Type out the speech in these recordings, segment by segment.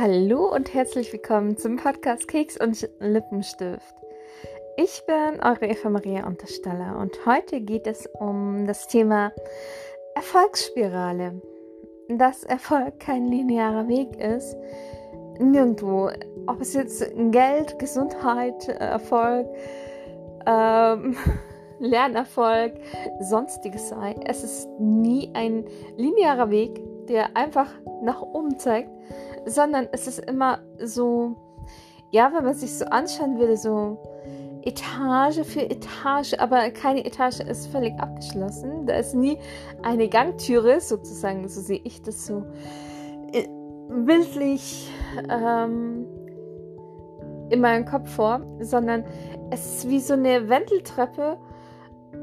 Hallo und herzlich willkommen zum Podcast Keks und Lippenstift. Ich bin eure Eva Maria Untersteller und heute geht es um das Thema Erfolgsspirale. Dass Erfolg kein linearer Weg ist, nirgendwo. Ob es jetzt Geld, Gesundheit, Erfolg, ähm, Lernerfolg, sonstiges sei. Es ist nie ein linearer Weg, der einfach nach oben zeigt, sondern es ist immer so, ja, wenn man sich so anschauen würde, so Etage für Etage, aber keine Etage ist völlig abgeschlossen. Da ist nie eine Gangtüre, sozusagen, so sehe ich das so äh, bildlich ähm, in meinem Kopf vor, sondern es ist wie so eine Wendeltreppe,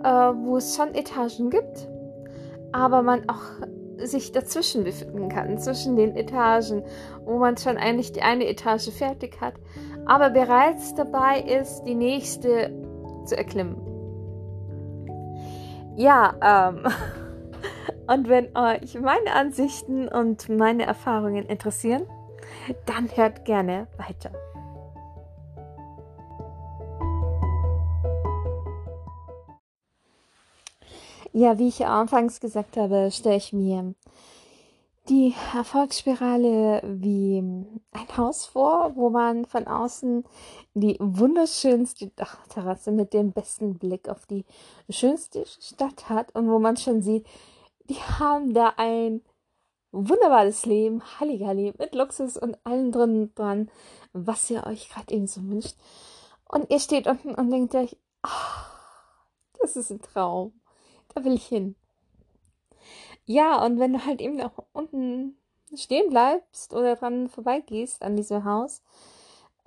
äh, wo es schon Etagen gibt, aber man auch sich dazwischen befinden kann, zwischen den Etagen, wo man schon eigentlich die eine Etage fertig hat, aber bereits dabei ist, die nächste zu erklimmen. Ja, ähm, und wenn euch meine Ansichten und meine Erfahrungen interessieren, dann hört gerne weiter. Ja, wie ich anfangs gesagt habe, stelle ich mir die Erfolgsspirale wie ein Haus vor, wo man von außen die wunderschönste Dachterrasse mit dem besten Blick auf die schönste Stadt hat und wo man schon sieht, die haben da ein wunderbares Leben, Halligalli, mit Luxus und allem drin und dran, was ihr euch gerade eben so wünscht. Und ihr steht unten und denkt euch, oh, das ist ein Traum da will ich hin. Ja, und wenn du halt eben auch unten stehen bleibst oder dran vorbeigehst an diesem Haus,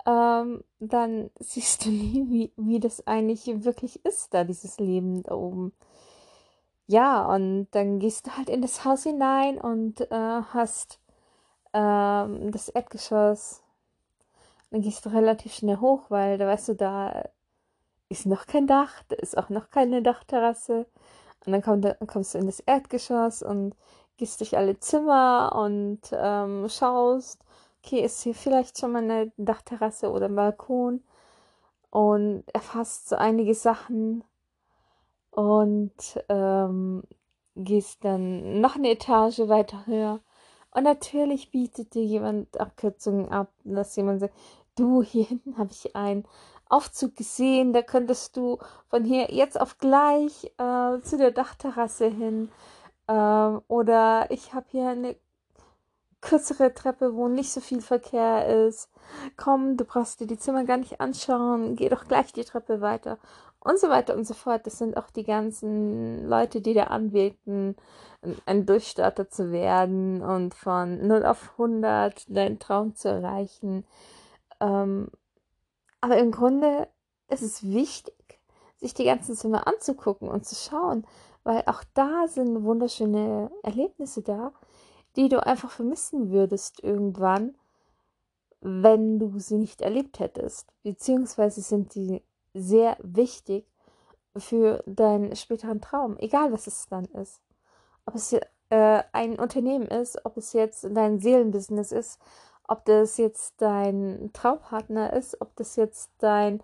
ähm, dann siehst du nie, wie, wie das eigentlich wirklich ist, da dieses Leben da oben. Ja, und dann gehst du halt in das Haus hinein und äh, hast ähm, das Erdgeschoss. Dann gehst du relativ schnell hoch, weil da weißt du, da ist noch kein Dach, da ist auch noch keine Dachterrasse. Und dann komm, kommst du in das Erdgeschoss und gehst durch alle Zimmer und ähm, schaust, okay, ist hier vielleicht schon mal eine Dachterrasse oder ein Balkon und erfasst so einige Sachen und ähm, gehst dann noch eine Etage weiter höher. Und natürlich bietet dir jemand Abkürzungen ab, dass jemand sagt, du, hier hinten habe ich ein Aufzug gesehen, da könntest du von hier jetzt auf gleich äh, zu der Dachterrasse hin. Ähm, oder ich habe hier eine kürzere Treppe, wo nicht so viel Verkehr ist. Komm, du brauchst dir die Zimmer gar nicht anschauen, geh doch gleich die Treppe weiter. Und so weiter und so fort. Das sind auch die ganzen Leute, die da anwählten, ein Durchstarter zu werden und von 0 auf 100 deinen Traum zu erreichen. Ähm, aber im Grunde ist es wichtig, sich die ganzen Zimmer anzugucken und zu schauen, weil auch da sind wunderschöne Erlebnisse da, die du einfach vermissen würdest irgendwann, wenn du sie nicht erlebt hättest. Beziehungsweise sind die sehr wichtig für deinen späteren Traum, egal was es dann ist. Ob es äh, ein Unternehmen ist, ob es jetzt dein Seelenbusiness ist, ob das jetzt dein Traumpartner ist, ob das jetzt dein,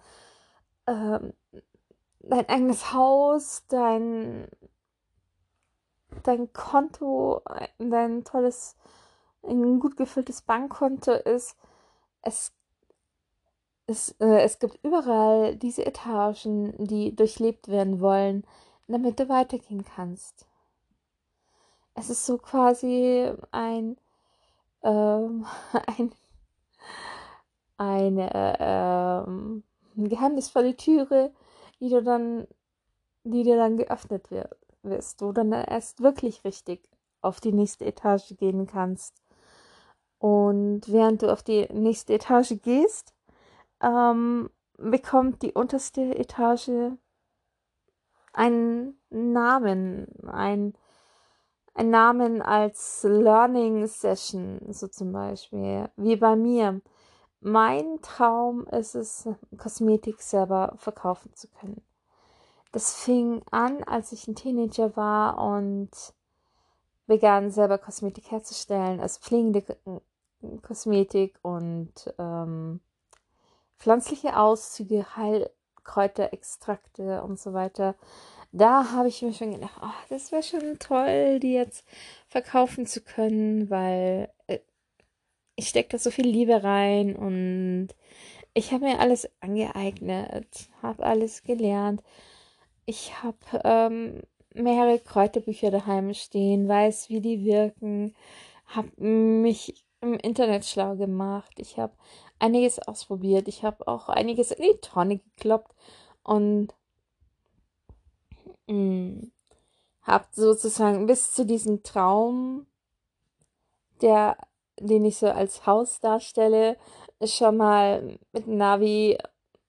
ähm, dein eigenes Haus, dein, dein Konto, dein tolles, ein gut gefülltes Bankkonto ist. Es, es, äh, es gibt überall diese Etagen, die durchlebt werden wollen, damit du weitergehen kannst. Es ist so quasi ein ähm, ein, eine ähm, geheimnisvolle Türe, die du dann, die dir dann geöffnet wird, wirst, wo du dann erst wirklich richtig auf die nächste Etage gehen kannst. Und während du auf die nächste Etage gehst, ähm, bekommt die unterste Etage einen Namen, ein ein Namen als Learning Session, so zum Beispiel, wie bei mir. Mein Traum ist es, Kosmetik selber verkaufen zu können. Das fing an, als ich ein Teenager war und begann selber Kosmetik herzustellen, als pflegende Kosmetik und ähm, pflanzliche Auszüge, Heilkräuterextrakte und so weiter. Da habe ich mir schon gedacht, oh, das wäre schon toll, die jetzt verkaufen zu können, weil äh, ich stecke da so viel Liebe rein und ich habe mir alles angeeignet, habe alles gelernt. Ich habe ähm, mehrere Kräuterbücher daheim stehen, weiß, wie die wirken, habe mich im Internet schlau gemacht. Ich habe einiges ausprobiert. Ich habe auch einiges in die Tonne gekloppt und mm, habe sozusagen bis zu diesem Traum, der, den ich so als Haus darstelle, schon mal mit Navi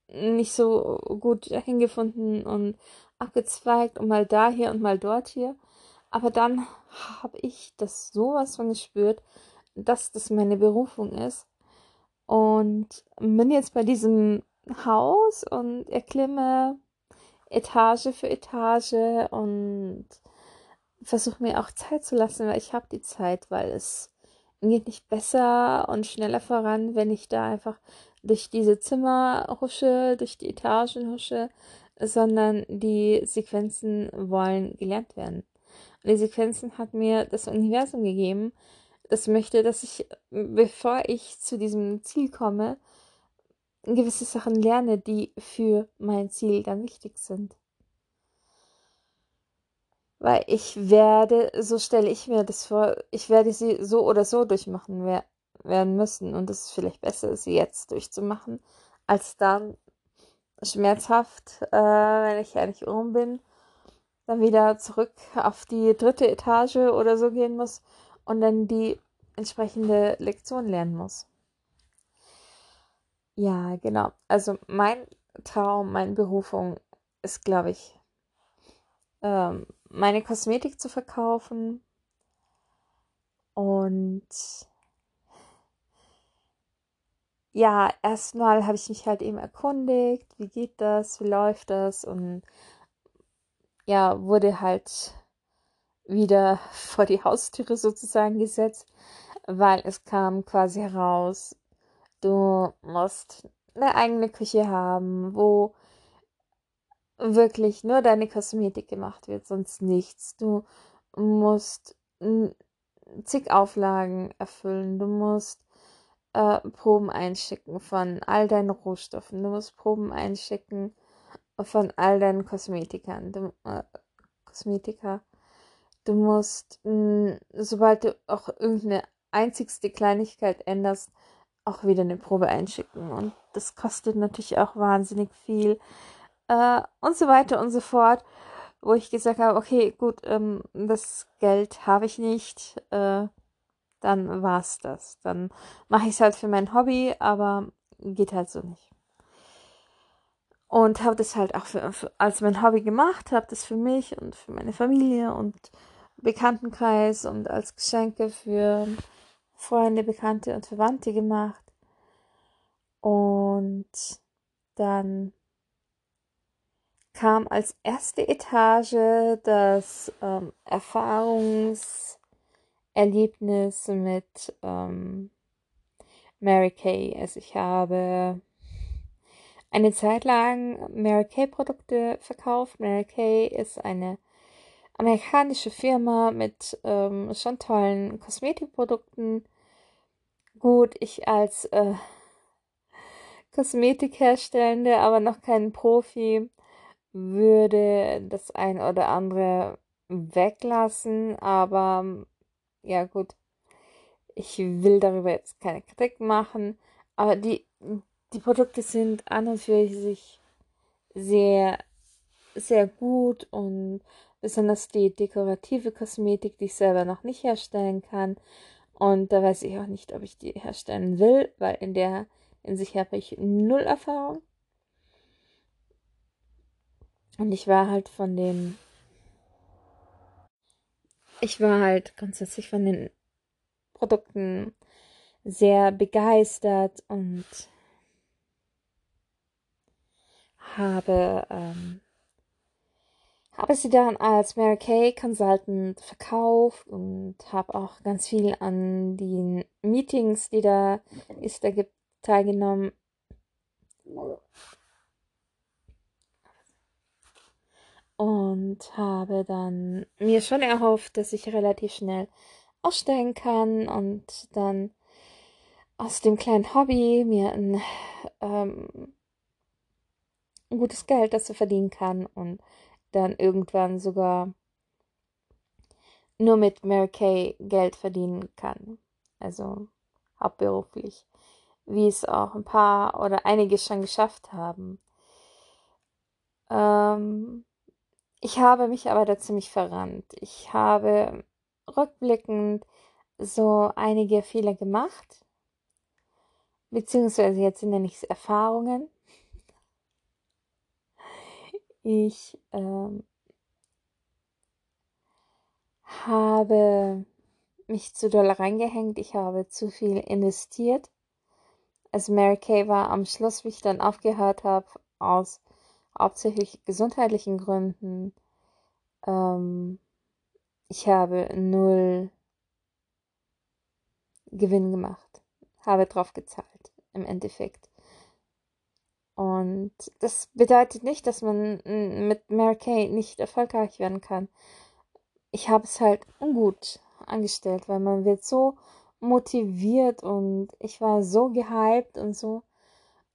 nicht so gut hingefunden und abgezweigt und mal da hier und mal dort hier. Aber dann habe ich das sowas von gespürt, dass das meine Berufung ist. Und bin jetzt bei diesem Haus und erklimme Etage für Etage und versuche mir auch Zeit zu lassen, weil ich habe die Zeit, weil es geht nicht besser und schneller voran, wenn ich da einfach durch diese Zimmer husche, durch die Etagen husche, sondern die Sequenzen wollen gelernt werden. Und die Sequenzen hat mir das Universum gegeben, das möchte, dass ich, bevor ich zu diesem Ziel komme, gewisse Sachen lerne, die für mein Ziel dann wichtig sind. Weil ich werde, so stelle ich mir das vor, ich werde sie so oder so durchmachen werden müssen. Und es ist vielleicht besser, sie jetzt durchzumachen, als dann schmerzhaft, äh, wenn ich eigentlich rum bin, dann wieder zurück auf die dritte Etage oder so gehen muss und dann die entsprechende Lektion lernen muss. Ja, genau. Also mein Traum, meine Berufung ist, glaube ich, ähm, meine Kosmetik zu verkaufen und ja, erstmal habe ich mich halt eben erkundigt, wie geht das, wie läuft das und ja, wurde halt wieder vor die Haustüre sozusagen gesetzt, weil es kam quasi heraus, du musst eine eigene Küche haben, wo wirklich nur deine Kosmetik gemacht wird, sonst nichts. Du musst zig Auflagen erfüllen, du musst äh, Proben einschicken von all deinen Rohstoffen. Du musst Proben einschicken von all deinen Kosmetikern. Du, äh, Kosmetika. Du musst, mh, sobald du auch irgendeine einzigste Kleinigkeit änderst, auch wieder eine Probe einschicken. Und das kostet natürlich auch wahnsinnig viel. Äh, und so weiter und so fort. Wo ich gesagt habe, okay, gut, ähm, das Geld habe ich nicht. Äh, dann war's das. Dann mache ich es halt für mein Hobby, aber geht halt so nicht. Und habe das halt auch für, für, als mein Hobby gemacht, habe das für mich und für meine Familie und Bekanntenkreis und als Geschenke für Freunde, Bekannte und Verwandte gemacht. Und dann kam als erste Etage das ähm, Erfahrungs- Erlebnis mit ähm, Mary Kay. Also ich habe eine Zeit lang Mary Kay Produkte verkauft. Mary Kay ist eine amerikanische Firma mit ähm, schon tollen Kosmetikprodukten. Gut, ich als äh, Kosmetikherstellende, aber noch kein Profi, würde das ein oder andere weglassen, aber ja gut, ich will darüber jetzt keine Kritik machen, aber die, die Produkte sind an und für sich sehr, sehr gut und besonders die dekorative Kosmetik, die ich selber noch nicht herstellen kann. Und da weiß ich auch nicht, ob ich die herstellen will, weil in der Hinsicht habe ich null Erfahrung. Und ich war halt von dem ich war halt grundsätzlich von den Produkten sehr begeistert und habe, ähm, habe sie dann als Mary Kay Consultant verkauft und habe auch ganz viel an den Meetings, die da ist, da gibt, teilgenommen. Und habe dann mir schon erhofft, dass ich relativ schnell aussteigen kann und dann aus dem kleinen Hobby mir ein, ähm, ein gutes Geld dazu verdienen kann und dann irgendwann sogar nur mit Mary Kay Geld verdienen kann. Also hauptberuflich. Wie es auch ein paar oder einige schon geschafft haben. Ähm, ich habe mich aber da ziemlich verrannt. Ich habe rückblickend so einige Fehler gemacht. Beziehungsweise jetzt nenne ich es Erfahrungen. Ich ähm, habe mich zu doll reingehängt. Ich habe zu viel investiert. Also Mary Kay war am Schluss, wie ich dann aufgehört habe, aus hauptsächlich gesundheitlichen Gründen. Ähm, ich habe null Gewinn gemacht, habe drauf gezahlt im Endeffekt. Und das bedeutet nicht, dass man mit Mary Kay nicht erfolgreich werden kann. Ich habe es halt ungut angestellt, weil man wird so motiviert und ich war so gehypt und so.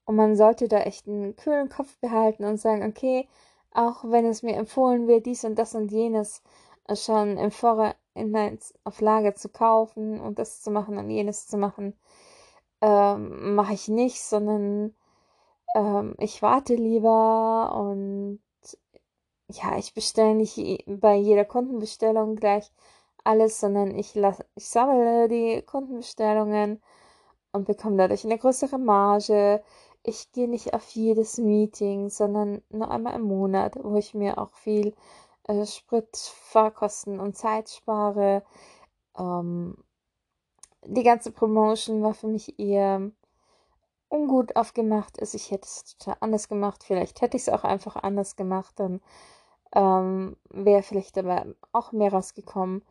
Und man sollte da echt einen kühlen Kopf behalten und sagen, okay, auch wenn es mir empfohlen wird, dies und das und jenes schon im Vorhinein auf Lager zu kaufen und das zu machen und jenes zu machen, ähm, mache ich nicht, sondern ähm, ich warte lieber und ja, ich bestelle nicht bei jeder Kundenbestellung gleich alles, sondern ich, lass, ich sammle die Kundenbestellungen und bekomme dadurch eine größere Marge. Ich gehe nicht auf jedes Meeting, sondern nur einmal im Monat, wo ich mir auch viel äh, Sprit, Fahrkosten und Zeit spare. Ähm, die ganze Promotion war für mich eher ungut aufgemacht ist. Ich hätte es total anders gemacht. Vielleicht hätte ich es auch einfach anders gemacht. Dann ähm, wäre vielleicht aber auch mehr rausgekommen.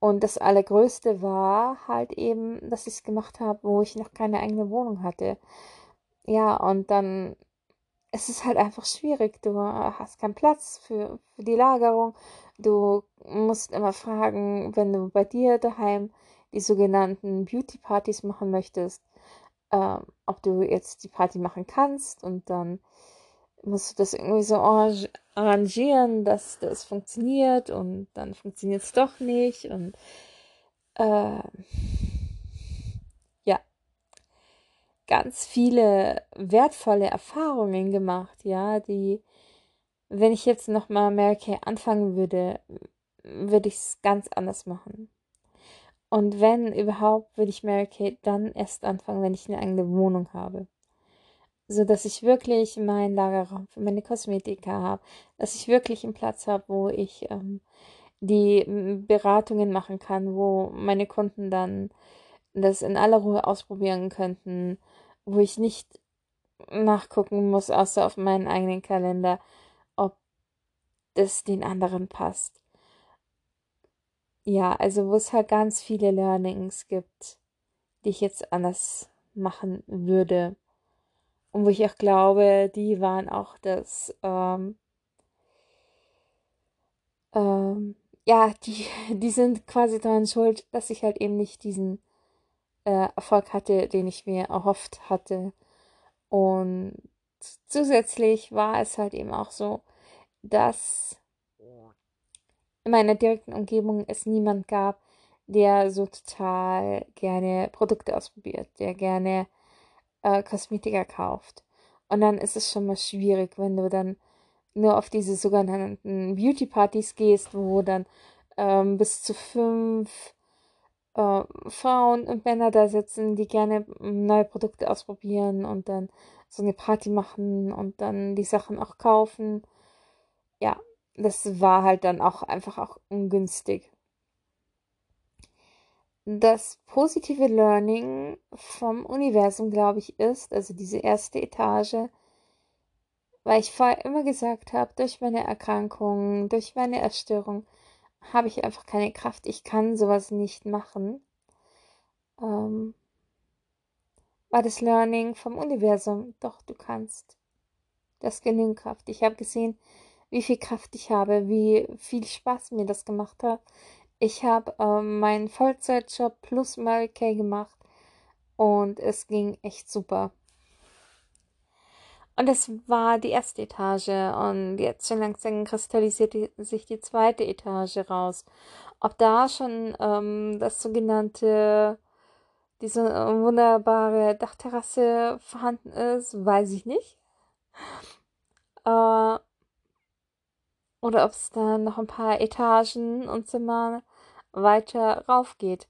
Und das Allergrößte war halt eben, dass ich es gemacht habe, wo ich noch keine eigene Wohnung hatte. Ja, und dann ist es halt einfach schwierig. Du hast keinen Platz für, für die Lagerung. Du musst immer fragen, wenn du bei dir daheim die sogenannten Beauty-Partys machen möchtest, äh, ob du jetzt die Party machen kannst und dann musst du das irgendwie so arrangieren, dass das funktioniert und dann funktioniert es doch nicht und äh, ja, ganz viele wertvolle Erfahrungen gemacht, ja, die, wenn ich jetzt nochmal Mary anfangen würde, würde ich es ganz anders machen. Und wenn überhaupt, würde ich Mary Kate dann erst anfangen, wenn ich eine eigene Wohnung habe. So dass ich wirklich meinen Lagerraum für meine Kosmetika habe, dass ich wirklich einen Platz habe, wo ich ähm, die Beratungen machen kann, wo meine Kunden dann das in aller Ruhe ausprobieren könnten, wo ich nicht nachgucken muss, außer auf meinen eigenen Kalender, ob das den anderen passt ja, also wo es halt ganz viele Learnings gibt, die ich jetzt anders machen würde. Und wo ich auch glaube, die waren auch das, ähm, ähm, ja, die, die sind quasi daran schuld, dass ich halt eben nicht diesen äh, Erfolg hatte, den ich mir erhofft hatte. Und zusätzlich war es halt eben auch so, dass in meiner direkten Umgebung es niemand gab, der so total gerne Produkte ausprobiert, der gerne äh, Kosmetika kauft. Und dann ist es schon mal schwierig, wenn du dann nur auf diese sogenannten Beauty-Partys gehst, wo dann ähm, bis zu fünf äh, Frauen und Männer da sitzen, die gerne neue Produkte ausprobieren und dann so eine Party machen und dann die Sachen auch kaufen. Ja, das war halt dann auch einfach auch ungünstig. Das positive Learning vom Universum, glaube ich, ist, also diese erste Etage, weil ich vorher immer gesagt habe, durch meine Erkrankung, durch meine Erstörung, habe ich einfach keine Kraft. Ich kann sowas nicht machen. Ähm, war das Learning vom Universum. Doch, du kannst. Das genügend Kraft. Ich habe gesehen, wie viel Kraft ich habe, wie viel Spaß mir das gemacht hat. Ich habe ähm, meinen Vollzeitjob plus Mary Kay gemacht und es ging echt super. Und es war die erste Etage und jetzt schon langsam kristallisiert sich die zweite Etage raus. Ob da schon ähm, das sogenannte, diese wunderbare Dachterrasse vorhanden ist, weiß ich nicht. Äh, oder ob es da noch ein paar Etagen und Zimmer weiter rauf geht.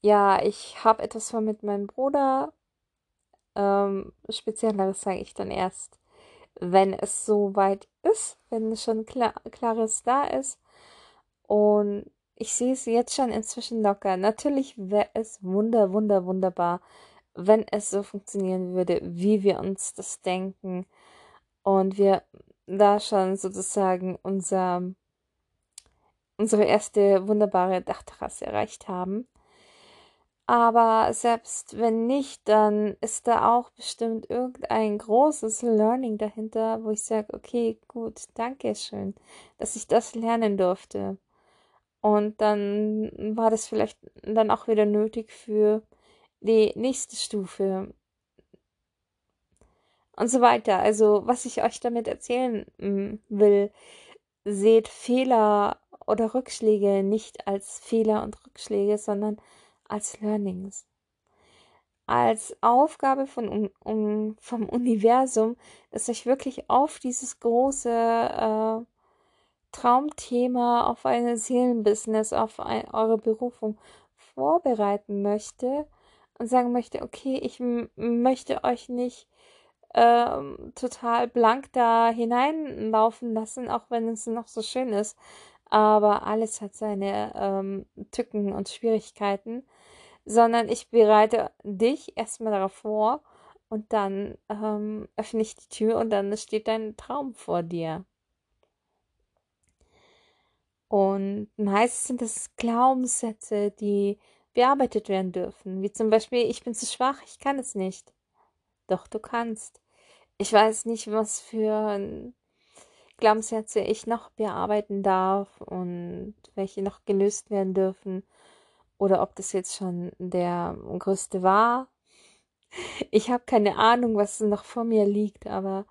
Ja, ich habe etwas von mit meinem Bruder. Ähm, Spezielleres sage ich dann erst, wenn es so weit ist, wenn schon klar, klares da ist. Und ich sehe es jetzt schon inzwischen locker. Natürlich wäre es wunder, wunder, wunderbar, wenn es so funktionieren würde, wie wir uns das denken. Und wir da schon sozusagen unser, unsere erste wunderbare Dachterrasse erreicht haben. Aber selbst wenn nicht, dann ist da auch bestimmt irgendein großes Learning dahinter, wo ich sage, okay, gut, danke schön, dass ich das lernen durfte. Und dann war das vielleicht dann auch wieder nötig für die nächste Stufe. Und so weiter. Also, was ich euch damit erzählen mm, will, seht Fehler oder Rückschläge nicht als Fehler und Rückschläge, sondern als Learnings. Als Aufgabe von, um, vom Universum, dass euch wirklich auf dieses große äh, Traumthema, auf ein Seelenbusiness, auf ein, eure Berufung vorbereiten möchte und sagen möchte, okay, ich möchte euch nicht ähm, total blank da hineinlaufen lassen, auch wenn es noch so schön ist. Aber alles hat seine ähm, Tücken und Schwierigkeiten sondern ich bereite dich erstmal darauf vor und dann ähm, öffne ich die Tür und dann steht dein Traum vor dir. Und meist sind es Glaubenssätze, die bearbeitet werden dürfen, wie zum Beispiel, ich bin zu schwach, ich kann es nicht. Doch du kannst. Ich weiß nicht, was für Glaubenssätze ich noch bearbeiten darf und welche noch gelöst werden dürfen oder ob das jetzt schon der größte war. Ich habe keine Ahnung, was noch vor mir liegt, aber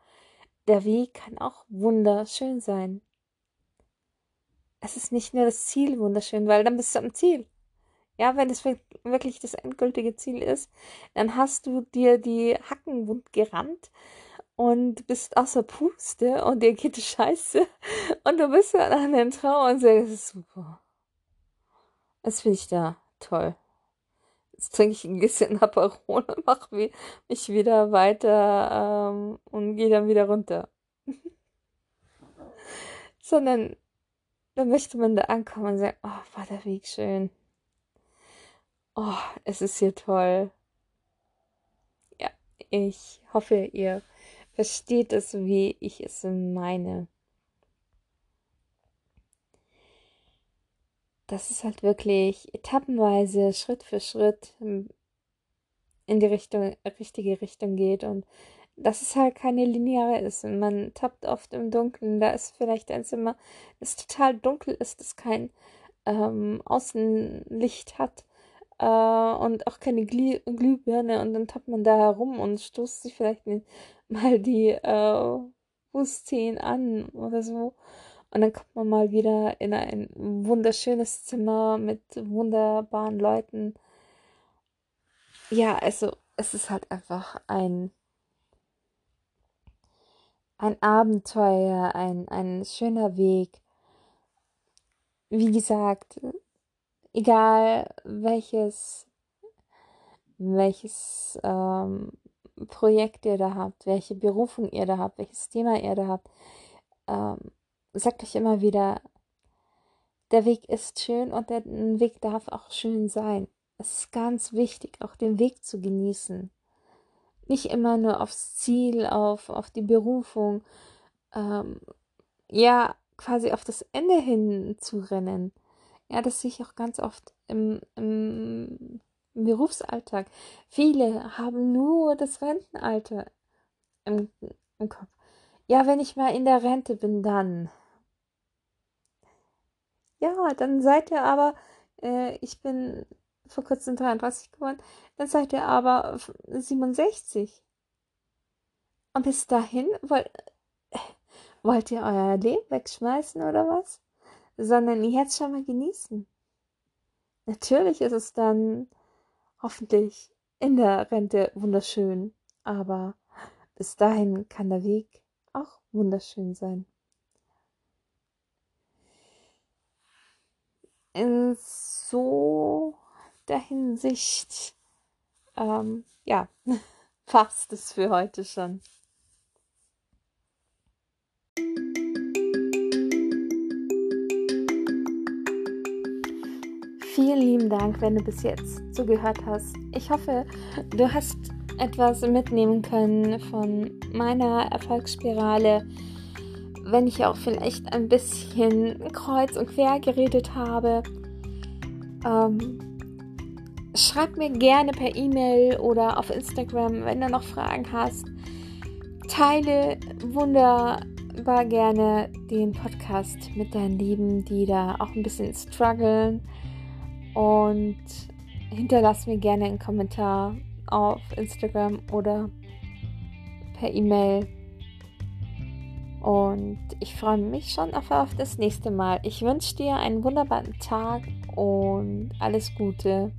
der Weg kann auch wunderschön sein. Es ist nicht nur das Ziel wunderschön, weil dann bist du am Ziel. Ja, wenn es wirklich das endgültige Ziel ist, dann hast du dir die Hacken wund gerannt und bist außer Puste und dir geht die Scheiße und du bist an den Traum und sagst, super. Das finde ich da toll. Jetzt trinke ich ein bisschen Aperol und mache mich wieder weiter ähm, und gehe dann wieder runter. Sondern dann möchte man da ankommen und sagen, oh, war der Weg schön. Oh, es ist hier toll. Ja, ich hoffe, ihr versteht es, wie ich es meine. dass es halt wirklich etappenweise, Schritt für Schritt in die Richtung, richtige Richtung geht und dass es halt keine lineare ist. Und man tappt oft im Dunkeln. Da ist vielleicht ein Zimmer, das total dunkel ist, das kein ähm, Außenlicht hat äh, und auch keine Glüh Glühbirne. Und dann tappt man da herum und stoßt sich vielleicht mal die äh, Fußzehen an oder so. Und dann kommt man mal wieder in ein wunderschönes Zimmer mit wunderbaren Leuten. Ja, also es ist halt einfach ein ein Abenteuer, ein, ein schöner Weg. Wie gesagt, egal welches, welches ähm, Projekt ihr da habt, welche Berufung ihr da habt, welches Thema ihr da habt, ähm, sagt euch immer wieder, der Weg ist schön und der Weg darf auch schön sein. Es ist ganz wichtig, auch den Weg zu genießen. nicht immer nur aufs Ziel, auf, auf die Berufung, ähm, ja, quasi auf das Ende hin zu rennen. Ja, das sehe ich auch ganz oft im, im, Berufsalltag. Viele haben nur das Rentenalter im, im Kopf. Ja, wenn ich mal in der Rente bin, dann. Ja, dann seid ihr aber, äh, ich bin vor kurzem 33 geworden, dann seid ihr aber 67. Und bis dahin wollt, wollt ihr euer Leben wegschmeißen oder was? Sondern jetzt schon mal genießen. Natürlich ist es dann hoffentlich in der Rente wunderschön, aber bis dahin kann der Weg auch wunderschön sein. In so der Hinsicht, ähm, ja, passt es für heute schon. Vielen lieben Dank, wenn du bis jetzt zugehört hast. Ich hoffe, du hast etwas mitnehmen können von meiner Erfolgsspirale, wenn ich auch vielleicht ein bisschen kreuz und quer geredet habe. Ähm, schreib mir gerne per E-Mail oder auf Instagram, wenn du noch Fragen hast. Teile wunderbar gerne den Podcast mit deinen Lieben, die da auch ein bisschen strugglen und hinterlass mir gerne einen Kommentar auf Instagram oder per E-Mail. Und ich freue mich schon auf, auf das nächste Mal. Ich wünsche dir einen wunderbaren Tag und alles Gute.